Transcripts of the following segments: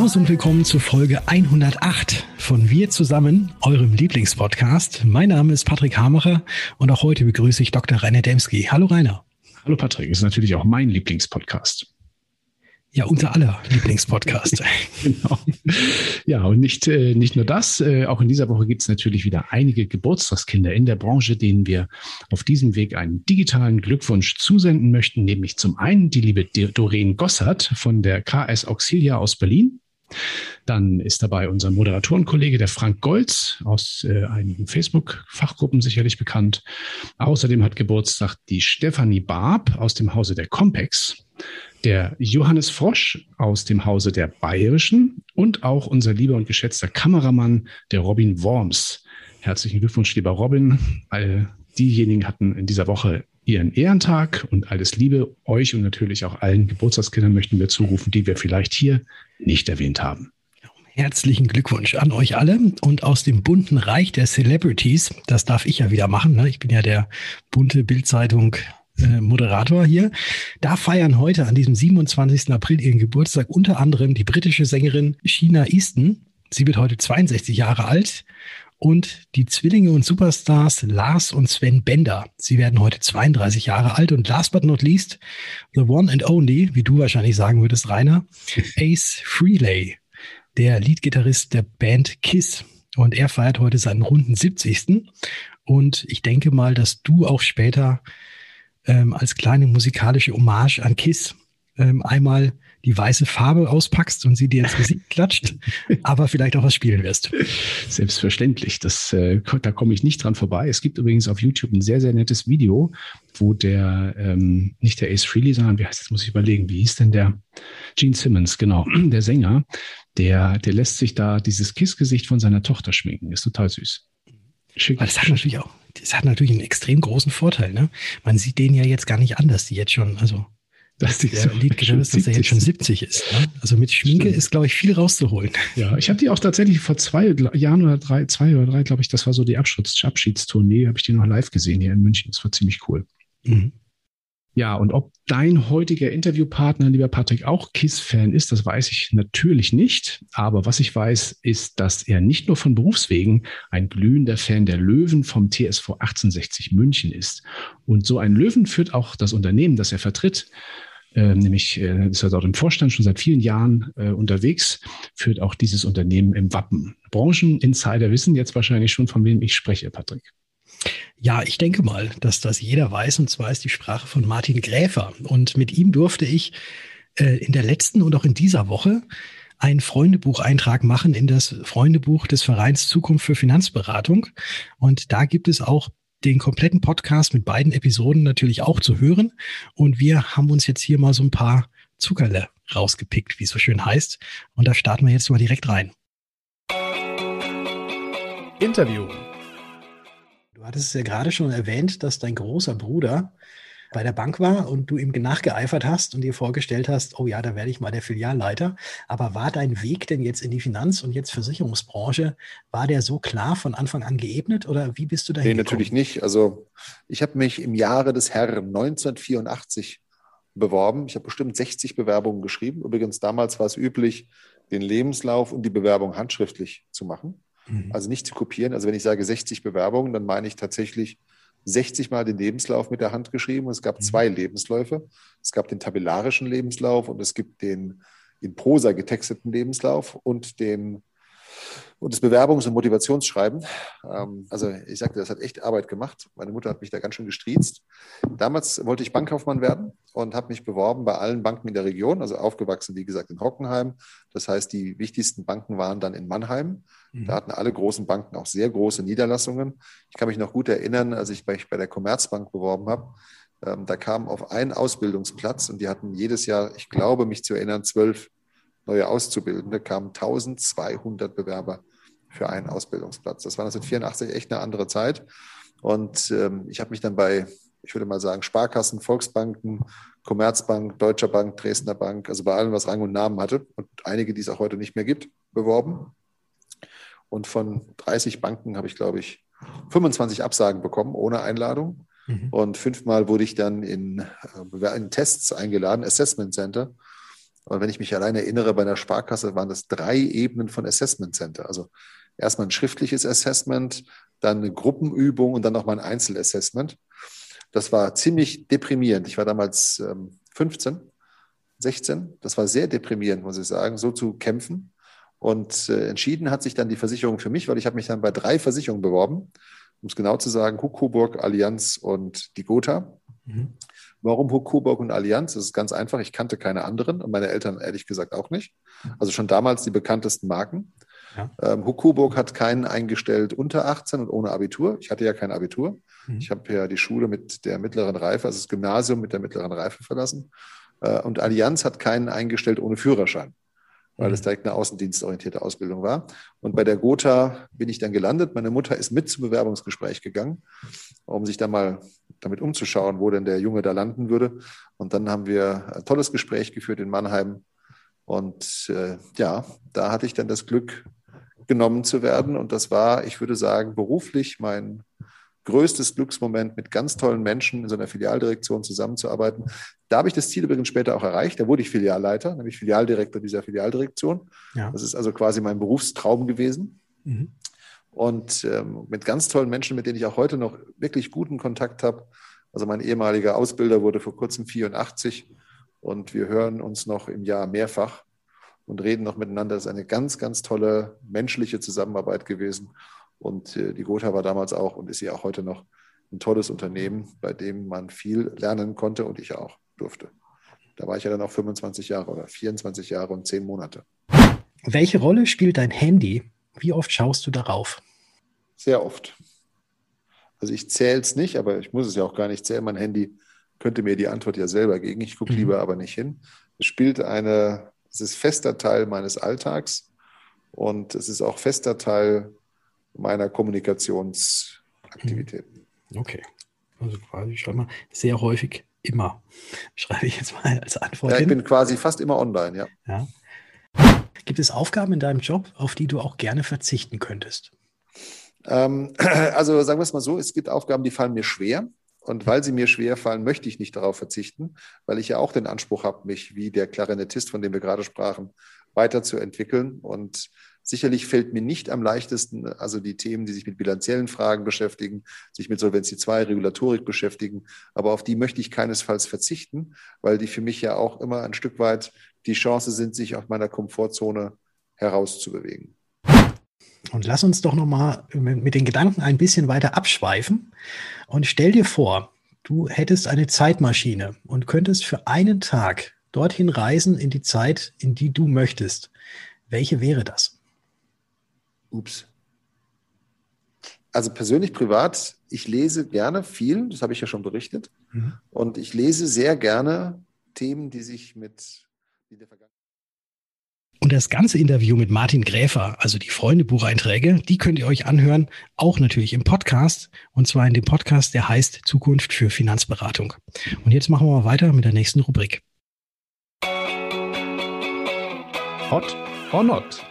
Servus und willkommen zur Folge 108 von Wir zusammen, eurem Lieblingspodcast. Mein Name ist Patrick Hamacher und auch heute begrüße ich Dr. Rainer Demski. Hallo Rainer. Hallo Patrick, ist natürlich auch mein Lieblingspodcast. Ja, unser aller Lieblingspodcast. genau. Ja, und nicht, äh, nicht nur das, äh, auch in dieser Woche gibt es natürlich wieder einige Geburtstagskinder in der Branche, denen wir auf diesem Weg einen digitalen Glückwunsch zusenden möchten, nämlich zum einen die liebe Doreen Gossert von der KS Auxilia aus Berlin. Dann ist dabei unser Moderatorenkollege, der Frank Golz, aus äh, einigen Facebook-Fachgruppen sicherlich bekannt. Außerdem hat Geburtstag die Stefanie Barb aus dem Hause der Compex der Johannes Frosch aus dem Hause der Bayerischen und auch unser lieber und geschätzter Kameramann, der Robin Worms. Herzlichen Glückwunsch, lieber Robin. All diejenigen hatten in dieser Woche ihren Ehrentag und alles Liebe euch und natürlich auch allen Geburtstagskindern möchten wir zurufen, die wir vielleicht hier nicht erwähnt haben. Herzlichen Glückwunsch an euch alle und aus dem bunten Reich der Celebrities, das darf ich ja wieder machen. Ne? Ich bin ja der bunte Bildzeitung äh, Moderator hier. Da feiern heute an diesem 27. April ihren Geburtstag unter anderem die britische Sängerin Sheena Easton. Sie wird heute 62 Jahre alt. Und die Zwillinge und Superstars Lars und Sven Bender. Sie werden heute 32 Jahre alt. Und last but not least, the one and only, wie du wahrscheinlich sagen würdest, Rainer, Ace Frehley, der Leadgitarrist der Band Kiss. Und er feiert heute seinen runden 70. Und ich denke mal, dass du auch später ähm, als kleine musikalische Hommage an Kiss ähm, einmal die weiße Farbe auspackst und sie dir ins Gesicht klatscht, aber vielleicht auch was spielen wirst. Selbstverständlich. Das, äh, da komme ich nicht dran vorbei. Es gibt übrigens auf YouTube ein sehr, sehr nettes Video, wo der, ähm, nicht der Ace Frehley, sondern wie heißt das, muss ich überlegen, wie hieß denn der? Gene Simmons, genau, der Sänger, der, der lässt sich da dieses Kiss-Gesicht von seiner Tochter schminken. Ist total süß. Schick, das hat natürlich auch das hat natürlich einen extrem großen Vorteil. Ne? Man sieht den ja jetzt gar nicht an, dass die jetzt schon, also dass der so Liedgitarrist, dass er jetzt schon 70 ist. Ne? Also mit Schminke Stimmt. ist, glaube ich, viel rauszuholen. Ja, ich habe die auch tatsächlich vor zwei Jahren oder drei, zwei oder drei, glaube ich, das war so die Abschieds Abschiedstournee, habe ich die noch live gesehen hier in München. Das war ziemlich cool. Mhm. Ja, und ob dein heutiger Interviewpartner, lieber Patrick, auch KISS-Fan ist, das weiß ich natürlich nicht. Aber was ich weiß, ist, dass er nicht nur von Berufswegen ein glühender Fan der Löwen vom TSV 1860 München ist. Und so ein Löwen führt auch das Unternehmen, das er vertritt, äh, nämlich äh, ist er dort im Vorstand schon seit vielen Jahren äh, unterwegs, führt auch dieses Unternehmen im Wappen. Brancheninsider wissen jetzt wahrscheinlich schon, von wem ich spreche, Patrick. Ja, ich denke mal, dass das jeder weiß, und zwar ist die Sprache von Martin Gräfer. Und mit ihm durfte ich äh, in der letzten und auch in dieser Woche einen Freundebucheintrag machen in das Freundebuch des Vereins Zukunft für Finanzberatung. Und da gibt es auch den kompletten Podcast mit beiden Episoden natürlich auch zu hören. Und wir haben uns jetzt hier mal so ein paar Zuckerle rausgepickt, wie es so schön heißt. Und da starten wir jetzt mal direkt rein. Interview. Du hattest es ja gerade schon erwähnt, dass dein großer Bruder bei der Bank war und du ihm nachgeeifert hast und dir vorgestellt hast, oh ja, da werde ich mal der Filialleiter. Aber war dein Weg denn jetzt in die Finanz- und jetzt Versicherungsbranche, war der so klar von Anfang an geebnet oder wie bist du dahin? Nee, natürlich nicht. Also ich habe mich im Jahre des Herrn 1984 beworben. Ich habe bestimmt 60 Bewerbungen geschrieben. Übrigens, damals war es üblich, den Lebenslauf und die Bewerbung handschriftlich zu machen. Mhm. Also nicht zu kopieren. Also wenn ich sage 60 Bewerbungen, dann meine ich tatsächlich 60 Mal den Lebenslauf mit der Hand geschrieben. Es gab mhm. zwei Lebensläufe. Es gab den tabellarischen Lebenslauf und es gibt den in Prosa getexteten Lebenslauf und den und das Bewerbungs- und Motivationsschreiben. Ähm, also ich sagte, das hat echt Arbeit gemacht. Meine Mutter hat mich da ganz schön gestriezt. Damals wollte ich Bankkaufmann werden und habe mich beworben bei allen Banken in der Region, also aufgewachsen, wie gesagt, in Hockenheim. Das heißt, die wichtigsten Banken waren dann in Mannheim. Mhm. Da hatten alle großen Banken auch sehr große Niederlassungen. Ich kann mich noch gut erinnern, als ich mich bei der Commerzbank beworben habe. Ähm, da kam auf einen Ausbildungsplatz und die hatten jedes Jahr, ich glaube, mich zu erinnern, zwölf neue Auszubildende, kamen 1200 Bewerber für einen Ausbildungsplatz. Das war 1984 echt eine andere Zeit. Und ähm, ich habe mich dann bei, ich würde mal sagen, Sparkassen, Volksbanken, Commerzbank, Deutscher Bank, Dresdner Bank, also bei allem, was Rang und Namen hatte und einige, die es auch heute nicht mehr gibt, beworben. Und von 30 Banken habe ich, glaube ich, 25 Absagen bekommen ohne Einladung. Mhm. Und fünfmal wurde ich dann in, äh, in Tests eingeladen, Assessment Center Und wenn ich mich allein erinnere, bei einer Sparkasse waren das drei Ebenen von Assessment Center. Also erstmal ein schriftliches Assessment, dann eine Gruppenübung und dann nochmal ein Einzelassessment. Das war ziemlich deprimierend. Ich war damals ähm, 15, 16. Das war sehr deprimierend, muss ich sagen, so zu kämpfen. Und äh, entschieden hat sich dann die Versicherung für mich, weil ich habe mich dann bei drei Versicherungen beworben, um es genau zu sagen, Huck Coburg, Allianz und die Gotha. Mhm. Warum Huck Coburg und Allianz? Das ist ganz einfach. Ich kannte keine anderen und meine Eltern ehrlich gesagt auch nicht. Also schon damals die bekanntesten Marken. Ja. Ähm, Huck Coburg hat keinen eingestellt unter 18 und ohne Abitur. Ich hatte ja kein Abitur. Mhm. Ich habe ja die Schule mit der mittleren Reife, also das Gymnasium mit der mittleren Reife verlassen. Äh, und Allianz hat keinen eingestellt ohne Führerschein weil es mhm. direkt eine außendienstorientierte Ausbildung war. Und bei der Gotha bin ich dann gelandet. Meine Mutter ist mit zum Bewerbungsgespräch gegangen, um sich dann mal damit umzuschauen, wo denn der Junge da landen würde. Und dann haben wir ein tolles Gespräch geführt in Mannheim. Und äh, ja, da hatte ich dann das Glück, genommen zu werden. Und das war, ich würde sagen, beruflich mein größtes Glücksmoment, mit ganz tollen Menschen in so einer Filialdirektion zusammenzuarbeiten. Da habe ich das Ziel übrigens später auch erreicht. Da wurde ich Filialleiter, nämlich Filialdirektor dieser Filialdirektion. Ja. Das ist also quasi mein Berufstraum gewesen. Mhm. Und ähm, mit ganz tollen Menschen, mit denen ich auch heute noch wirklich guten Kontakt habe. Also mein ehemaliger Ausbilder wurde vor kurzem 84 und wir hören uns noch im Jahr mehrfach und reden noch miteinander. Das ist eine ganz, ganz tolle menschliche Zusammenarbeit gewesen. Und äh, die Gotha war damals auch und ist sie auch heute noch ein tolles Unternehmen, bei dem man viel lernen konnte und ich auch durfte. Da war ich ja dann auch 25 Jahre oder 24 Jahre und 10 Monate. Welche Rolle spielt dein Handy? Wie oft schaust du darauf? Sehr oft. Also ich zähle es nicht, aber ich muss es ja auch gar nicht zählen. Mein Handy könnte mir die Antwort ja selber geben. Ich gucke mhm. lieber aber nicht hin. Es spielt eine, es ist fester Teil meines Alltags und es ist auch fester Teil meiner Kommunikationsaktivitäten. Okay. Also quasi schon mal sehr häufig immer, schreibe ich jetzt mal als Antwort. Ja, ich hin. bin quasi fast immer online, ja. ja. Gibt es Aufgaben in deinem Job, auf die du auch gerne verzichten könntest? Ähm, also sagen wir es mal so, es gibt Aufgaben, die fallen mir schwer. Und weil sie mir schwer fallen, möchte ich nicht darauf verzichten, weil ich ja auch den Anspruch habe, mich wie der Klarinettist, von dem wir gerade sprachen, weiterzuentwickeln. Und Sicherlich fällt mir nicht am leichtesten, also die Themen, die sich mit bilanziellen Fragen beschäftigen, sich mit Solvency 2, Regulatorik beschäftigen, aber auf die möchte ich keinesfalls verzichten, weil die für mich ja auch immer ein Stück weit die Chance sind, sich aus meiner Komfortzone herauszubewegen. Und lass uns doch nochmal mit den Gedanken ein bisschen weiter abschweifen und stell dir vor, du hättest eine Zeitmaschine und könntest für einen Tag dorthin reisen in die Zeit, in die du möchtest. Welche wäre das? Ups. Also persönlich, privat, ich lese gerne viel, das habe ich ja schon berichtet. Mhm. Und ich lese sehr gerne Themen, die sich mit. Und das ganze Interview mit Martin Gräfer, also die Freunde-Bucheinträge, die könnt ihr euch anhören, auch natürlich im Podcast. Und zwar in dem Podcast, der heißt Zukunft für Finanzberatung. Und jetzt machen wir mal weiter mit der nächsten Rubrik. Hot or not?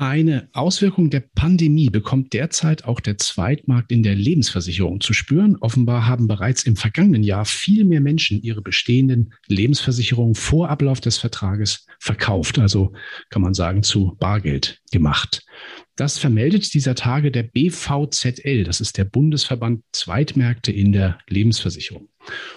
Eine Auswirkung der Pandemie bekommt derzeit auch der Zweitmarkt in der Lebensversicherung zu spüren. Offenbar haben bereits im vergangenen Jahr viel mehr Menschen ihre bestehenden Lebensversicherungen vor Ablauf des Vertrages verkauft, also kann man sagen zu Bargeld gemacht. Das vermeldet dieser Tage der BVZL, das ist der Bundesverband Zweitmärkte in der Lebensversicherung.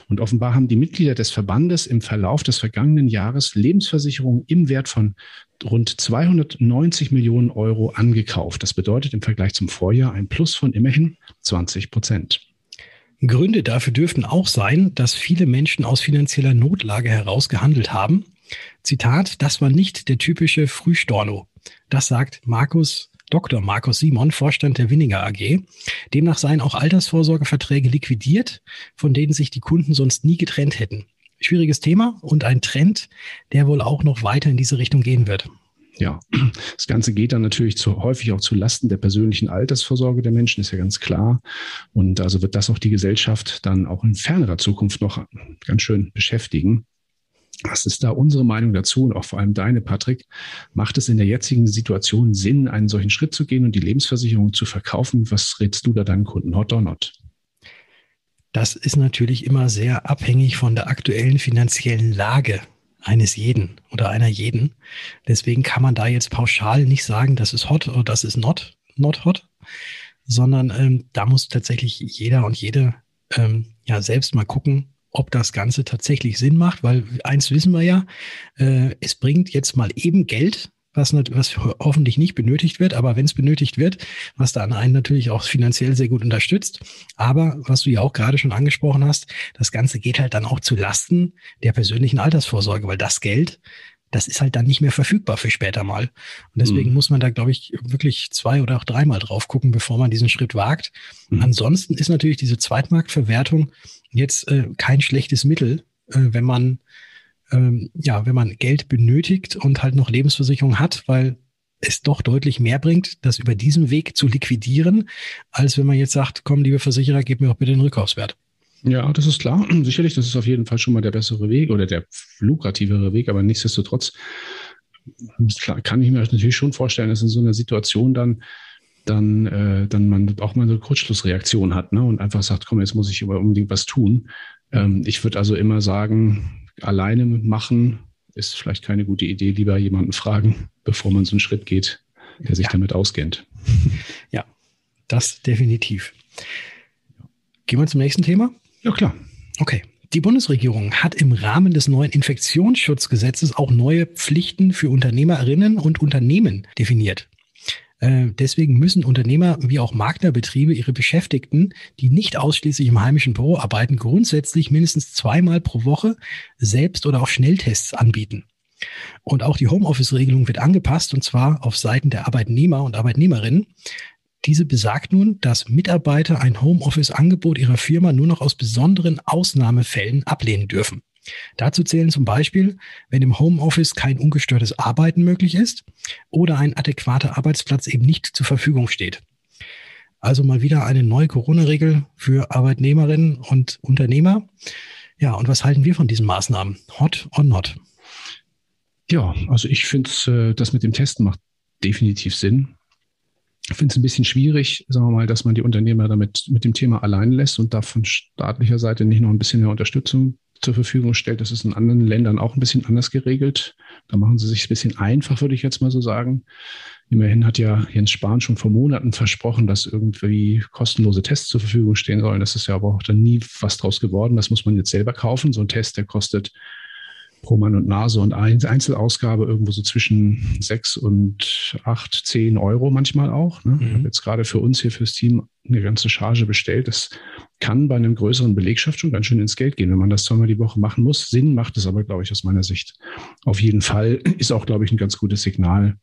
Und offenbar haben die Mitglieder des Verbandes im Verlauf des vergangenen Jahres Lebensversicherungen im Wert von rund 290 Millionen Euro angekauft. Das bedeutet im Vergleich zum Vorjahr ein Plus von immerhin 20 Prozent. Gründe dafür dürften auch sein, dass viele Menschen aus finanzieller Notlage heraus gehandelt haben. Zitat, das war nicht der typische Frühstorno. Das sagt Markus Dr. Markus Simon, Vorstand der Winninger AG. Demnach seien auch Altersvorsorgeverträge liquidiert, von denen sich die Kunden sonst nie getrennt hätten. Schwieriges Thema und ein Trend, der wohl auch noch weiter in diese Richtung gehen wird. Ja, das Ganze geht dann natürlich zu, häufig auch zu Lasten der persönlichen Altersvorsorge der Menschen, ist ja ganz klar. Und also wird das auch die Gesellschaft dann auch in fernerer Zukunft noch ganz schön beschäftigen. Was ist da unsere Meinung dazu und auch vor allem deine, Patrick? Macht es in der jetzigen Situation Sinn, einen solchen Schritt zu gehen und die Lebensversicherung zu verkaufen? Was rätst du da deinen Kunden, hot or not? Das ist natürlich immer sehr abhängig von der aktuellen finanziellen Lage eines jeden oder einer jeden. Deswegen kann man da jetzt pauschal nicht sagen, das ist hot oder das ist not, not hot, sondern ähm, da muss tatsächlich jeder und jede ähm, ja selbst mal gucken, ob das Ganze tatsächlich Sinn macht, weil eins wissen wir ja, äh, es bringt jetzt mal eben Geld, was, was hoffentlich nicht benötigt wird, aber wenn es benötigt wird, was da an einen natürlich auch finanziell sehr gut unterstützt. Aber was du ja auch gerade schon angesprochen hast, das Ganze geht halt dann auch zu Lasten der persönlichen Altersvorsorge, weil das Geld, das ist halt dann nicht mehr verfügbar für später mal. Und deswegen mhm. muss man da, glaube ich, wirklich zwei oder auch dreimal drauf gucken, bevor man diesen Schritt wagt. Mhm. Ansonsten ist natürlich diese Zweitmarktverwertung jetzt äh, kein schlechtes Mittel, äh, wenn man ähm, ja, wenn man Geld benötigt und halt noch Lebensversicherung hat, weil es doch deutlich mehr bringt, das über diesen Weg zu liquidieren, als wenn man jetzt sagt, komm, liebe Versicherer, gib mir auch bitte den Rückkaufswert. Ja, das ist klar. Sicherlich, das ist auf jeden Fall schon mal der bessere Weg oder der lukrativere Weg, aber nichtsdestotrotz klar, kann ich mir natürlich schon vorstellen, dass in so einer Situation dann dann, äh, dann man auch mal eine Kurzschlussreaktion hat ne? und einfach sagt, komm, jetzt muss ich aber unbedingt was tun. Ähm, ich würde also immer sagen, alleine machen ist vielleicht keine gute Idee. Lieber jemanden fragen, bevor man so einen Schritt geht, der sich ja. damit auskennt. Ja, das definitiv. Gehen wir zum nächsten Thema? Ja, klar. Okay. Die Bundesregierung hat im Rahmen des neuen Infektionsschutzgesetzes auch neue Pflichten für Unternehmerinnen und Unternehmen definiert. Äh, deswegen müssen Unternehmer wie auch Maklerbetriebe ihre Beschäftigten, die nicht ausschließlich im heimischen Büro arbeiten, grundsätzlich mindestens zweimal pro Woche selbst oder auch Schnelltests anbieten. Und auch die Homeoffice-Regelung wird angepasst, und zwar auf Seiten der Arbeitnehmer und Arbeitnehmerinnen. Diese besagt nun, dass Mitarbeiter ein Homeoffice-Angebot ihrer Firma nur noch aus besonderen Ausnahmefällen ablehnen dürfen. Dazu zählen zum Beispiel, wenn im Homeoffice kein ungestörtes Arbeiten möglich ist oder ein adäquater Arbeitsplatz eben nicht zur Verfügung steht. Also mal wieder eine neue Corona-Regel für Arbeitnehmerinnen und Unternehmer. Ja, und was halten wir von diesen Maßnahmen? Hot or not? Ja, also ich finde, äh, das mit dem Testen macht definitiv Sinn. Ich finde es ein bisschen schwierig, sagen wir mal, dass man die Unternehmer damit mit dem Thema allein lässt und da von staatlicher Seite nicht noch ein bisschen mehr Unterstützung zur Verfügung stellt. Das ist in anderen Ländern auch ein bisschen anders geregelt. Da machen sie sich ein bisschen einfach, würde ich jetzt mal so sagen. Immerhin hat ja Jens Spahn schon vor Monaten versprochen, dass irgendwie kostenlose Tests zur Verfügung stehen sollen. Das ist ja aber auch dann nie was draus geworden. Das muss man jetzt selber kaufen. So ein Test, der kostet pro Mann und Nase und Einzelausgabe irgendwo so zwischen sechs und acht, zehn Euro manchmal auch. Ne? Mhm. Ich habe jetzt gerade für uns hier fürs Team eine ganze Charge bestellt. Das kann bei einem größeren Belegschaft schon ganz schön ins Geld gehen, wenn man das zweimal die Woche machen muss. Sinn macht es aber, glaube ich, aus meiner Sicht. Auf jeden Fall ist auch, glaube ich, ein ganz gutes Signal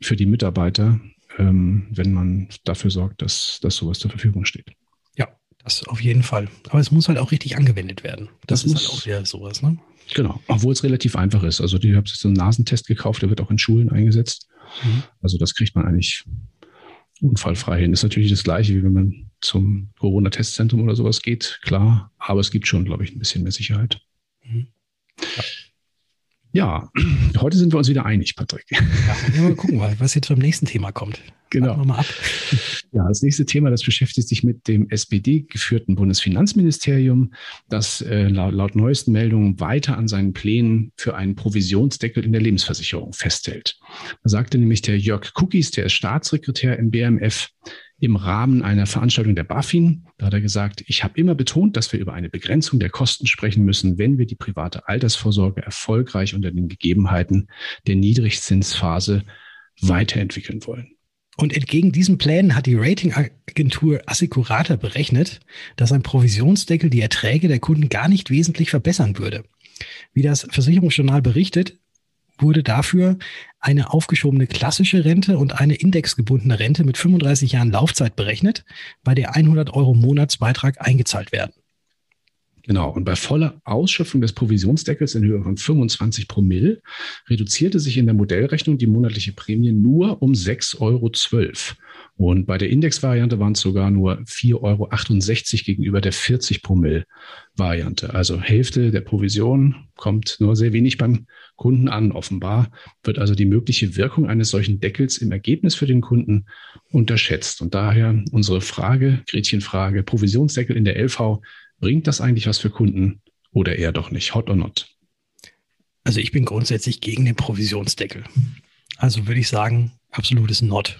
für die Mitarbeiter, ähm, wenn man dafür sorgt, dass, dass sowas zur Verfügung steht. Ja, das auf jeden Fall. Aber es muss halt auch richtig angewendet werden. Das, das ist halt auch wieder sowas, ne? Genau, obwohl es relativ einfach ist. Also ich habe jetzt so einen Nasentest gekauft, der wird auch in Schulen eingesetzt. Mhm. Also das kriegt man eigentlich unfallfrei hin. Ist natürlich das gleiche, wie wenn man zum Corona-Testzentrum oder sowas geht, klar. Aber es gibt schon, glaube ich, ein bisschen mehr Sicherheit. Mhm. Ja. Ja, heute sind wir uns wieder einig, Patrick. Ja, mal gucken, was jetzt beim nächsten Thema kommt. Genau. mal ab. Ja, das nächste Thema, das beschäftigt sich mit dem SPD-geführten Bundesfinanzministerium, das äh, laut, laut neuesten Meldungen weiter an seinen Plänen für einen Provisionsdeckel in der Lebensversicherung festhält. Da sagte nämlich der Jörg Cookies, der ist Staatssekretär im BMF, im Rahmen einer Veranstaltung der BaFin. Da hat er gesagt, ich habe immer betont, dass wir über eine Begrenzung der Kosten sprechen müssen, wenn wir die private Altersvorsorge erfolgreich unter den Gegebenheiten der Niedrigzinsphase weiterentwickeln wollen. Und entgegen diesen Plänen hat die Ratingagentur Assicurata berechnet, dass ein Provisionsdeckel die Erträge der Kunden gar nicht wesentlich verbessern würde. Wie das Versicherungsjournal berichtet, wurde dafür eine aufgeschobene klassische Rente und eine indexgebundene Rente mit 35 Jahren Laufzeit berechnet, bei der 100 Euro Monatsbeitrag eingezahlt werden. Genau, und bei voller Ausschöpfung des Provisionsdeckels in Höhe von 25 Promille reduzierte sich in der Modellrechnung die monatliche Prämie nur um 6,12 Euro. Und bei der Indexvariante waren es sogar nur 4,68 Euro gegenüber der 40 Promille Variante. Also Hälfte der Provision kommt nur sehr wenig beim Kunden an. Offenbar wird also die mögliche Wirkung eines solchen Deckels im Ergebnis für den Kunden unterschätzt. Und daher unsere Frage, Gretchenfrage, Provisionsdeckel in der LV, bringt das eigentlich was für Kunden oder eher doch nicht? Hot or not? Also ich bin grundsätzlich gegen den Provisionsdeckel. Also würde ich sagen, absolutes Not.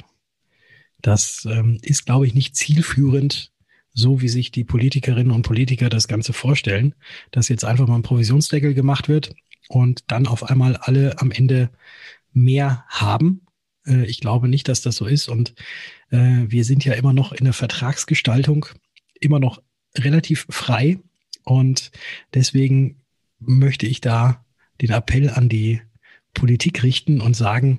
Das ähm, ist, glaube ich, nicht zielführend, so wie sich die Politikerinnen und Politiker das Ganze vorstellen, dass jetzt einfach mal ein Provisionsdeckel gemacht wird und dann auf einmal alle am Ende mehr haben. Äh, ich glaube nicht, dass das so ist. Und äh, wir sind ja immer noch in der Vertragsgestaltung immer noch relativ frei. Und deswegen möchte ich da den Appell an die Politik richten und sagen,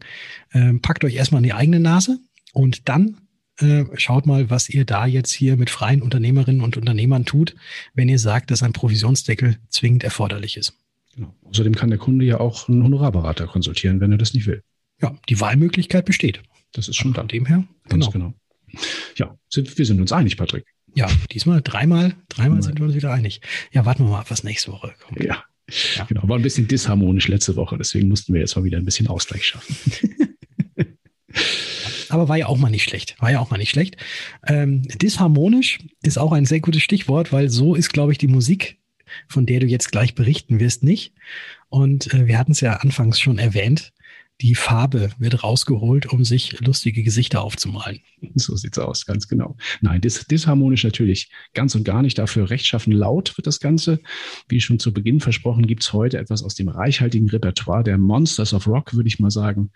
äh, packt euch erstmal in die eigene Nase und dann äh, schaut mal, was ihr da jetzt hier mit freien Unternehmerinnen und Unternehmern tut, wenn ihr sagt, dass ein Provisionsdeckel zwingend erforderlich ist. Genau. Außerdem kann der Kunde ja auch einen Honorarberater konsultieren, wenn er das nicht will. Ja, die Wahlmöglichkeit besteht. Das ist schon da. Von dem her, Ganz genau. genau. Ja, sind, wir sind uns einig, Patrick. Ja, diesmal dreimal, dreimal sind wir uns wieder einig. Ja, warten wir mal ab, was nächste Woche kommt. Ja. ja. Genau, war ein bisschen disharmonisch letzte Woche, deswegen mussten wir jetzt mal wieder ein bisschen Ausgleich schaffen. Aber war ja auch mal nicht schlecht. War ja auch mal nicht schlecht. Ähm, disharmonisch ist auch ein sehr gutes Stichwort, weil so ist, glaube ich, die Musik, von der du jetzt gleich berichten wirst, nicht. Und äh, wir hatten es ja anfangs schon erwähnt die Farbe wird rausgeholt, um sich lustige Gesichter aufzumalen. So sieht's aus, ganz genau. Nein, dis disharmonisch natürlich ganz und gar nicht. Dafür rechtschaffen laut wird das Ganze. Wie schon zu Beginn versprochen, gibt's heute etwas aus dem reichhaltigen Repertoire der Monsters of Rock, würde ich mal sagen,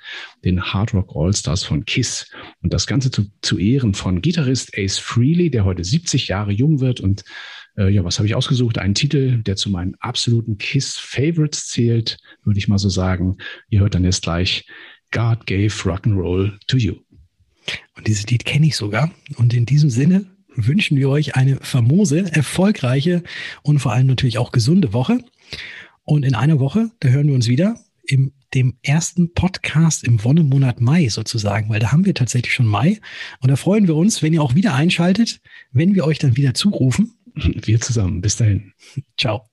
den Hard Rock All-Stars von Kiss. Und das Ganze zu, zu Ehren von Gitarrist Ace Frehley, der heute 70 Jahre jung wird und äh, ja, was habe ich ausgesucht? Einen Titel, der zu meinen absoluten Kiss-Favorites zählt, würde ich mal so sagen. Ihr hört dann jetzt gleich God gave Rock'n'Roll to you. Und dieses Lied kenne ich sogar. Und in diesem Sinne wünschen wir euch eine famose, erfolgreiche und vor allem natürlich auch gesunde Woche. Und in einer Woche, da hören wir uns wieder im dem ersten Podcast im Wonnemonat Mai sozusagen, weil da haben wir tatsächlich schon Mai. Und da freuen wir uns, wenn ihr auch wieder einschaltet, wenn wir euch dann wieder zurufen. Wir zusammen. Bis dahin. Ciao.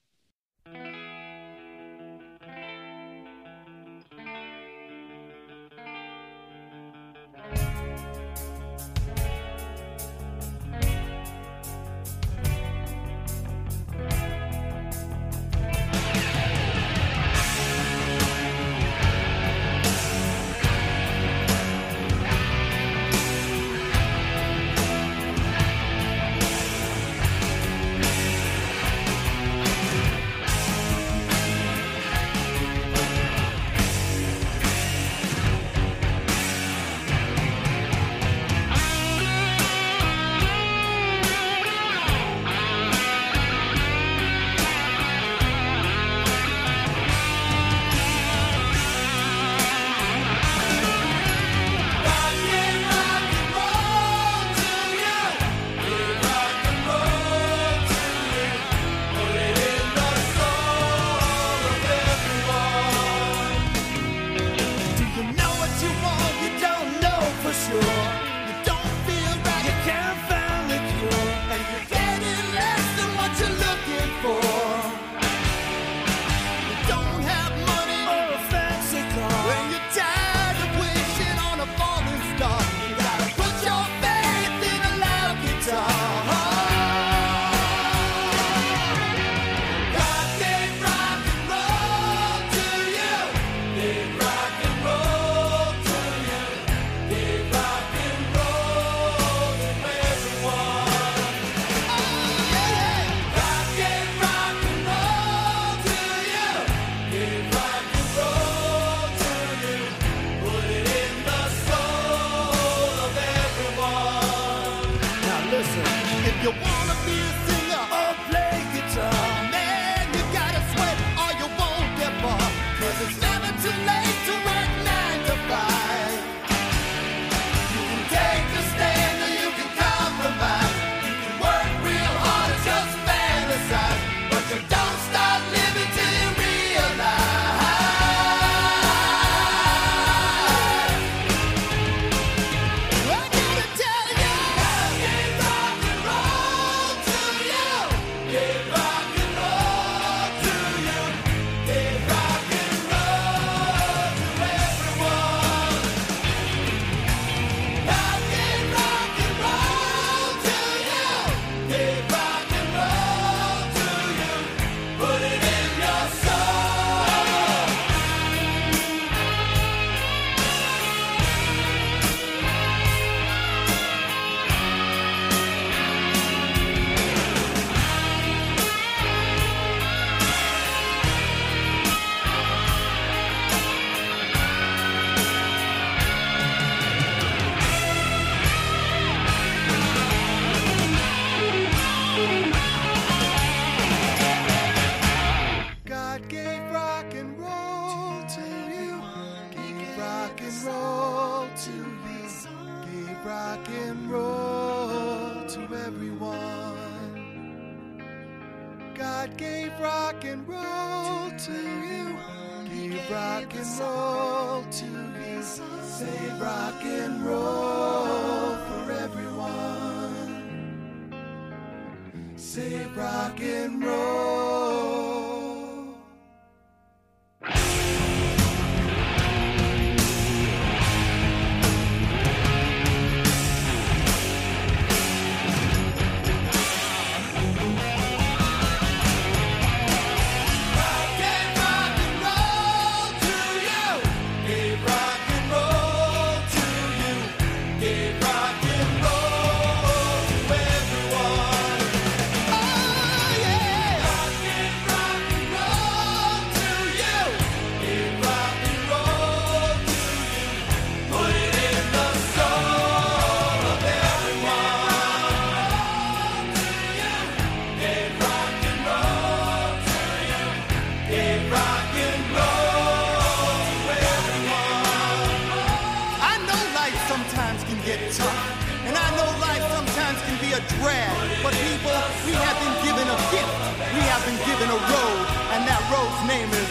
And I know life sometimes can be a drag, but people, we have been given a gift. We have been given a road, and that road's name is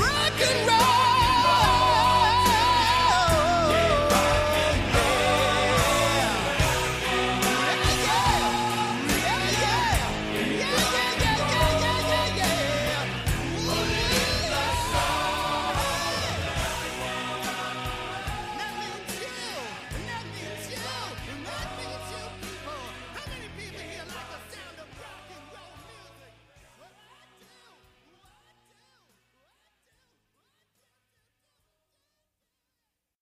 rock and roll.